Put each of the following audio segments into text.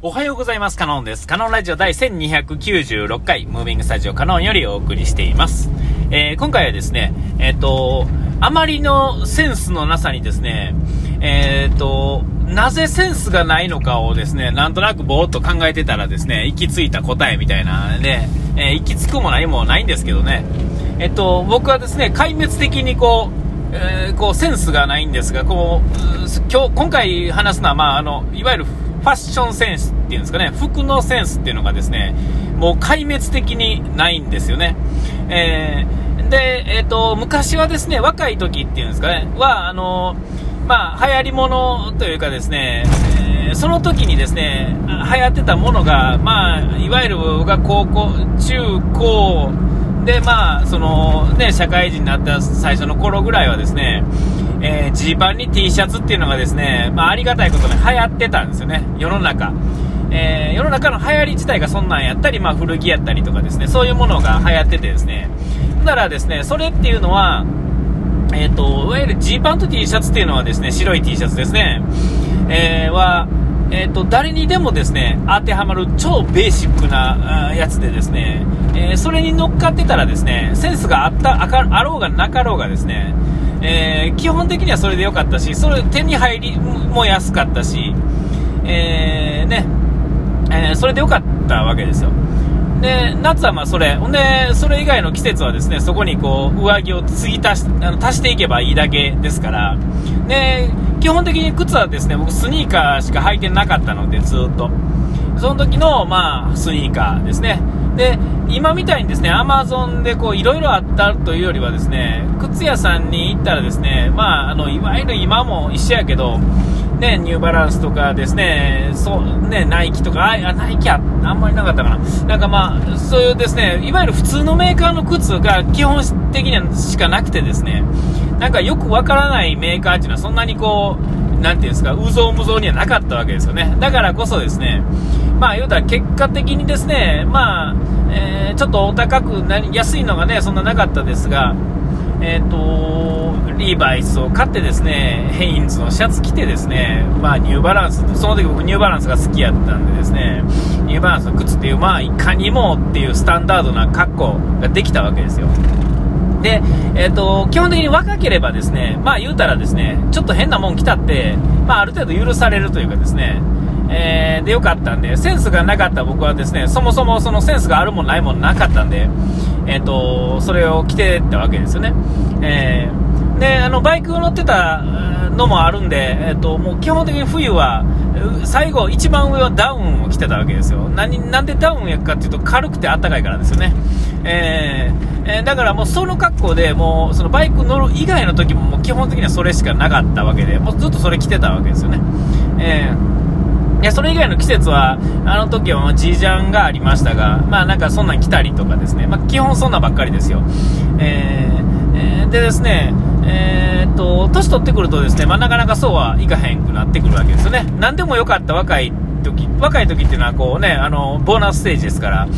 おはようございます。カノンです。カノンラジオ第1296回、ムービングスタジオカノンよりお送りしています。えー、今回はですね、えっ、ー、と、あまりのセンスのなさにですね、えっ、ー、と、なぜセンスがないのかをですね、なんとなくぼーっと考えてたらですね、行き着いた答えみたいなね、え行き着くも何もないんですけどね、えっと、僕はですね、壊滅的にこう、えこうセンスがないんですが、こう、今日、今回話すのは、まあ、あの、いわゆるファッションセンスっていうんですかね、服のセンスっていうのがですね、もう壊滅的にないんですよね。えー、で、えっ、ー、と、昔はですね、若い時っていうんですかね、は、あの、まあ、流行り物というかですね、え、その時にですね、流行ってたものが、まあ、いわゆる僕が高校、中高、で、まあ、その、ね、社会人になった最初の頃ぐらいはですね、え、ジーパンに T シャツっていうのがですね、まあ、ありがたいことに流行ってたんですよね、世の中。えー、世の中の流行り自体がそんなんやったり、まあ、古着やったりとかですね、そういうものが流行っててですね、だからですね、それっていうのは、えっ、ー、と、いわゆるジーパンと T シャツっていうのはですね、白い T シャツですね、えー、は、えーと、誰にでもですね当てはまる超ベーシックなやつでですね、え、それに乗っかってたらですねセンスがあったあかあろうがなかろうがですねえー、基本的にはそれでよかったし、それ手に入りも安かったし、えー、ね、えー、それでよかったわけですよ。で、夏はまあそれ、ほんで、それ以外の季節はですね、そこにこう、上着を継ぎ足し、あの足していけばいいだけですから、で、基本的に靴はですね、僕スニーカーしか履いてなかったので、ずっと。その時の、まあ、スニーカーですね。で、今みたいにですね、アマゾンでこう、いろいろあったというよりはですね、靴屋さんに行ったらですね、まあ、あの、いわゆる今も一緒やけど、ね、ニューバランスとかですね、そう、ね、ナイキとか、あ、ナイキああんまりなかったかな。なんかまあ、そういうですね、いわゆる普通のメーカーの靴が基本的にはしかなくてですね、なんかよくわからないメーカーっていうのはそんなにこう、なんていうんですか、うぞうむぞうにはなかったわけですよね。だからこそですね、まあ言うたら結果的にですね、まあ、えー、ちょっとお高くなり、安いのがね、そんななかったですが、えっ、ー、と、リーバイスを買ってですね、ヘインズのシャツ着てですね、まあニューバランス、その時僕ニューバランスが好きやったんでですね、ニューバランスの靴っていう、まあいかにもっていうスタンダードな格好ができたわけですよ。で、えっ、ー、と、基本的に若ければですね、まあ言うたらですね、ちょっと変なもん着たって、まあある程度許されるというかですね、えー、でよかったんで、センスがなかった僕はですね、そもそもそのセンスがあるもんないもんなかったんで、えっ、ー、と、それを着てたわけですよね。えー、で、あの、バイクを乗ってたのもあるんで、えっ、と、もう基本的に冬は、最後、一番上はダウンを着てたわけですよ。何、なんでダウンをやかっていうと、軽くてあったかいからですよね。え、え、だからもうその格好で、もう、そのバイク乗る以外の時も、もう基本的にはそれしかなかったわけで、もうずっとそれ着てたわけですよね。えーいや、それ以外の季節は、あの時はジージャンがありましたが、まあなんかそんなん来たりとかですね、まあ基本そんなばっかりですよ。えー、えー、でですね、えー、っと、年取ってくるとですね、まあなかなかそうはいかへんくなってくるわけですよね。何でもよかった若い時、若い時っていうのはこうね、あの、ボーナスステージですから、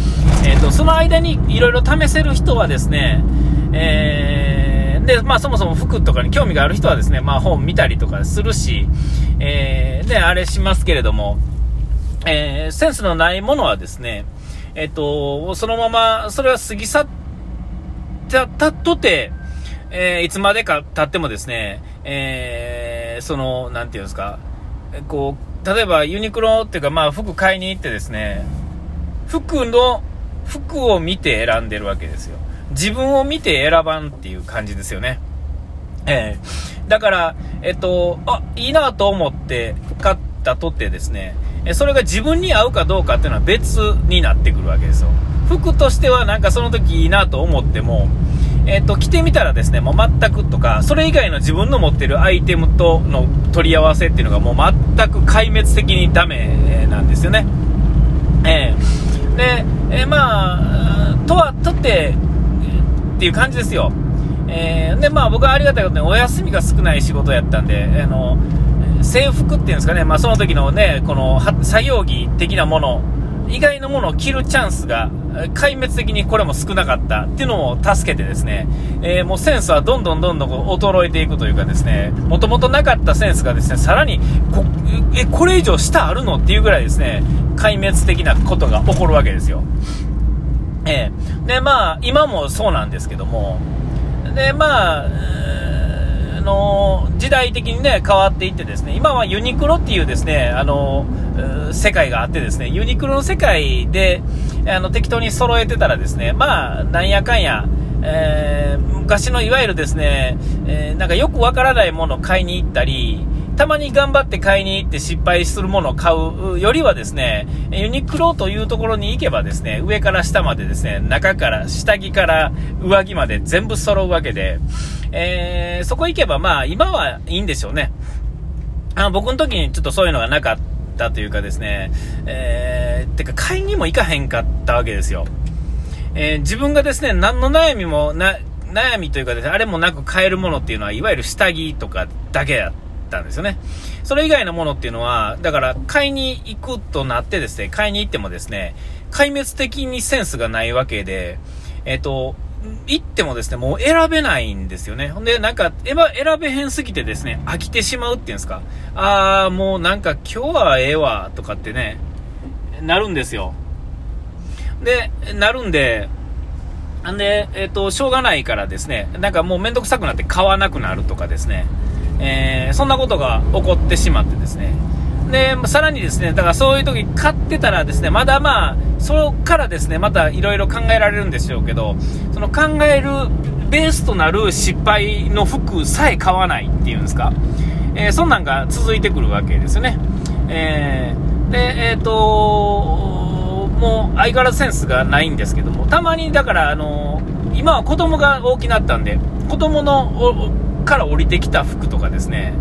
えー、っと、その間にいろいろ試せる人はですね、えーで、まあそもそも服とかに興味がある人はですね、まあ本見たりとかするし、えー、で、あれしますけれども、えー、センスのないものはですね、えっ、と、そのまま、それは過ぎ去ったとて、えー、いつまでか経ってもですね、えー、その、なんていうんですか、こう、例えばユニクロっていうか、まあ服買いに行ってですね、服の、服を見て選んでるわけですよ。自分を見て選ばんっていう感じですよね。えー、だから、えっと、あ、いいなと思って買ったとってですね、それが自分に合うかどうかっていうのは別になってくるわけですよ。服としてはなんかその時いいなと思っても、えっと、着てみたらですね、もう全くとか、それ以外の自分の持ってるアイテムとの取り合わせっていうのがもう全く壊滅的にダメなんですよね。えー、で、えー、まあ、とは、とって、っていう感じですよ。えー、で、まあ僕はありがたいことにお休みが少ない仕事やったんで、あの、制服っていうんですかね、まあその時のね、この作業着的なもの意外なものを着るチャンスが、壊滅的にこれも少なかったっていうのを助けてですね、えー、もうセンスはどんどんどんどん衰えていくというかですね、もともとなかったセンスがですね、さらにこ、え、これ以上下あるのっていうぐらいですね、壊滅的なことが起こるわけですよ。えー、で、まあ、今もそうなんですけども、で、まあ、あの時代的にね、変わっていってですね、今はユニクロっていうですね、あの世界があってですね、ユニクロの世界で、あの、適当に揃えてたらですね、まあ、なんやかんや、えー、昔のいわゆるですね、えー、なんかよくわからないものを買いに行ったり、たまに頑張って買いに行って失敗するものを買うよりはですね、ユニクロというところに行けばですね、上から下までですね、中から下着から上着まで全部揃うわけで、えー、そこ行けばまあ今はいいんでしょうね。あ僕の時にちょっとそういうのがなかったというかですね、えー、てか買いにも行かへんかったわけですよ。えー、自分がですね、何の悩みもな、悩みというかですね、あれもなく買えるものっていうのは、いわゆる下着とかだけだったたんですよね。それ以外のものっていうのは、だから買いに行くとなってですね、買いに行ってもですね、壊滅的にセンスがないわけで、えっ、と、行ってもですね、もう選べないんですよね。ほんで、なんか、選べへんすぎてですね、飽きてしまうっていうんですか。あー、もうなんか今日はええわ、とかってね、なるんですよ。で、なるんで、んで、えっ、と、しょうがないからですね、なんかもうめんどくさくなって買わなくなるとかですね、えー、そんなことが起こってしまってですね、で、さらにですね、だからそういう時買ってたらですね、まだまあ、そこからですね、またいろいろ考えられるんでしょうけど、その考えるベースとなる失敗の服さえ買わないっていうんですか、えー、そんなんが続いてくるわけですよね。えー、で、えっ、ー、ともう相変わらずセンスがないんですけども、たまにだから、あの今は子供が大きなったんで、子供のから降りてきた服とかですね、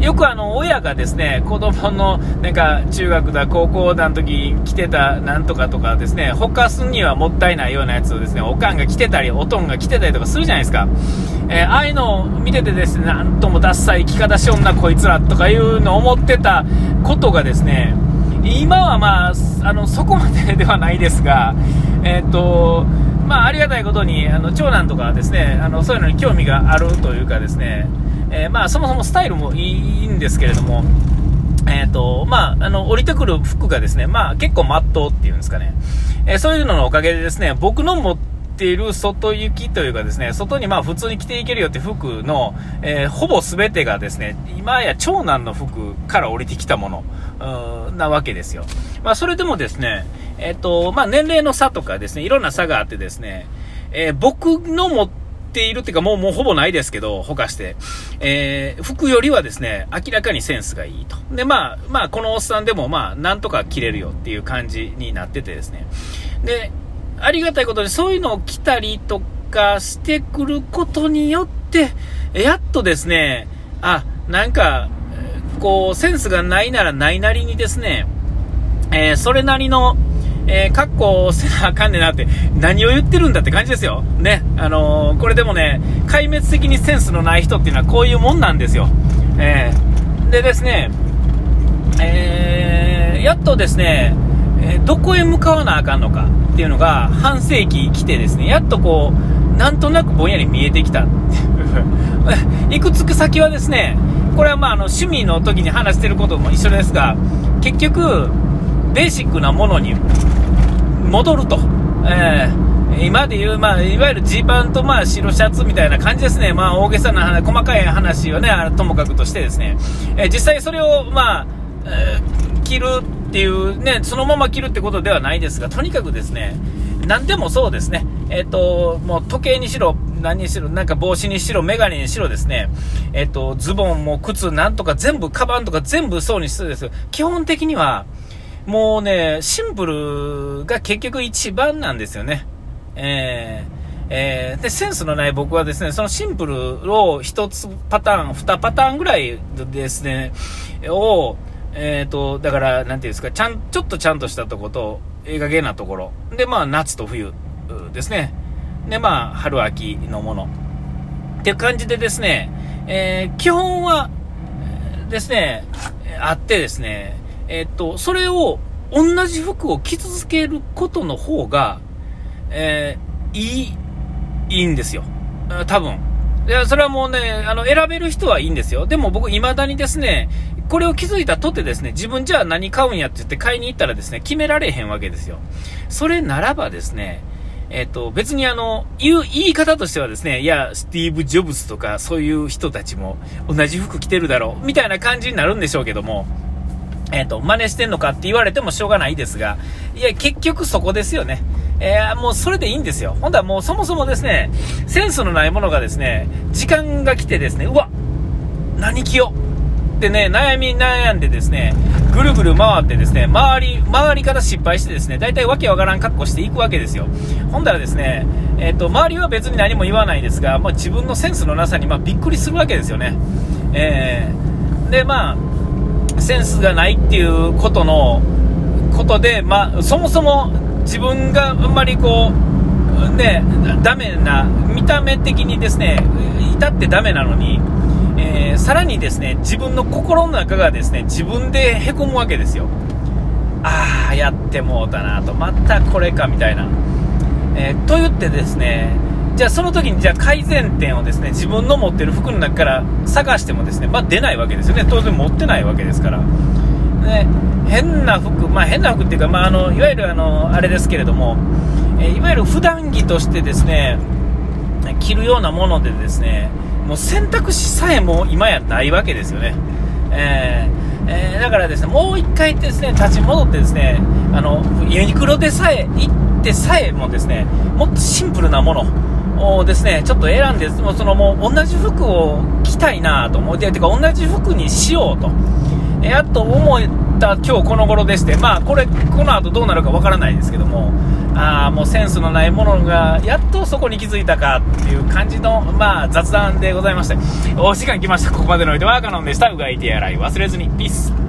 よくあの、親がですね、子供の、なんか、中学だ、高校だの時着てたなんとかとかですね、ほかすにはもったいないようなやつをですね、おかんが着てたり、おとんが着てたりとかするじゃないですか。えー、ああいうのを見ててですね、なんともダッサい着方し女こいつらとかいうのを思ってたことがですね、今はまあ、あの、そこまでではないですが、えっ、と、まあ、ありがたいことに、あの、長男とかですね、あの、そういうのに興味があるというかですね、えー、まあ、そもそもスタイルもいいんですけれども、えっ、ー、と、まあ、あの、降りてくる服がですね、まあ、結構まっとうっていうんですかね、えー、そういうののおかげでですね、僕の持っている外行きというかですね、外にまあ普通に着ていけるよって服の、えー、ほぼ全てがですね、今や長男の服から降りてきたもの、なわけですよ。まあ、それでもですね、えっ、と、まあ、年齢の差とかですね、いろんな差があってですね、え僕の持ってているっていうか、もう、もうほぼないですけど、ほかして。えー、服よりはですね、明らかにセンスがいいと。で、まあ、まあ、このおっさんでも、まあ、なんとか着れるよっていう感じになっててですね。で、ありがたいことに、そういうのを着たりとかしてくることによって、やっとですね、あ、なんか、こう、センスがないならないなりにですね、えー、それなりの、えー、格好せなあかんねんなって、何を言ってるんだって感じですよ。ね。あのー、これでもね、壊滅的にセンスのない人っていうのはこういうもんなんですよ。えー、でですね、えー、やっとですね、えどこへ向かわなあかんのかっていうのが半世紀来てですね、やっとこう、なんとなくぼんやり見えてきた。いくつく先はですね、これはまああの趣味の時に話してることも一緒ですが、結局、ベーシックなものに戻ると。えー、今で言う、まあ、いわゆるジーパンと、まあ、白シャツみたいな感じですね。まあ、大げさな、細かい話はね、ともかくとしてですね、えー、実際それを、まあ、えー、着るっていうね、そのまま着るってことではないですが、とにかくですね、何でもそうですね、えっ、と、もう時計にしろ、何にしろ、なんか帽子にしろ、メガネにしろですね、えっ、と、ズボンも靴なんとか全部、カバンとか全部そうにするんです基本的には、もうね、シンプルが結局一番なんですよね。えーえー、で、センスのない僕はですね、そのシンプルを1つパターン、2パターンぐらいですね、を、えっ、ー、と、だから、なんていうんですか、ちゃん、ちょっとちゃんとしたとこと、映画芸なところ。で、まあ、夏と冬ですね。で、まあ、春秋のもの。っていう感じでですね、えー、基本はですね、あってですね、えっと、それを同じ服を着続けることの方が、えー、いい、いいんですよ。多分。いや、それはもうね、あの、選べる人はいいんですよ。でも僕、未だにですね、これを気づいたとてですね、自分じゃあ何買うんやって言って買いに行ったらですね、決められへんわけですよ。それならばですね、えっ、と、別にあの、言う、言い方としてはですね、いや、スティーブ・ジョブズとかそういう人たちも同じ服着てるだろう、みたいな感じになるんでしょうけども、えっ、と、真似してんのかって言われてもしょうがないですが、いや、結局そこですよね。えー、もうそれでいいんですよ。ほんとはもうそもそもですね、センスのないものがですね、時間が来てですね、うわ何着よってね、悩み悩んでですね、ぐるぐる回ってですね、周り、周りから失敗してですね、大体わけわからん格好していくわけですよ。ほんだらですね、えっ、ー、と、周りは別に何も言わないですが、まあ、自分のセンスのなさに、まあ、びっくりするわけですよね。えー、で、まあ、センスがないっていうことの、ことで、まあ、そもそも自分があんまりこう、ね、ダメな、見た目的にですね、至ってダメなのに、えー、さらにですね、自分の心の中がですね、自分でへこむわけですよ。ああ、やってもうたなと、またこれかみたいな。えー、と言ってですね、じゃあその時にじゃあ改善点をですね、自分の持ってる服の中から探してもですね、まあ、出ないわけですよね。当然持ってないわけですから。ね、変な服、まあ、変な服っていうか、まあ、あのいわゆるあのあれですけれども、えいわゆる普段着としてですね着るようなものでですねもう選択肢さえも今やないわけですよね。えーえー、だからですね、もう一回ですね、立ち戻ってですね、あの、ユニクロでさえ、行ってさえもですね、もっとシンプルなものをですね、ちょっと選んで、もうそのもう同じ服を着たいなと思って、てか同じ服にしようと。やっと思った今日この頃でして、まあこれ、この後どうなるかわからないですけども、ああ、もうセンスのないものが、やっとそこに気づいたかっていう感じの、まあ雑談でございまして、お時間来ました。ここまでのおいてはカノンでした。うがいてやらい忘れずに。ピース。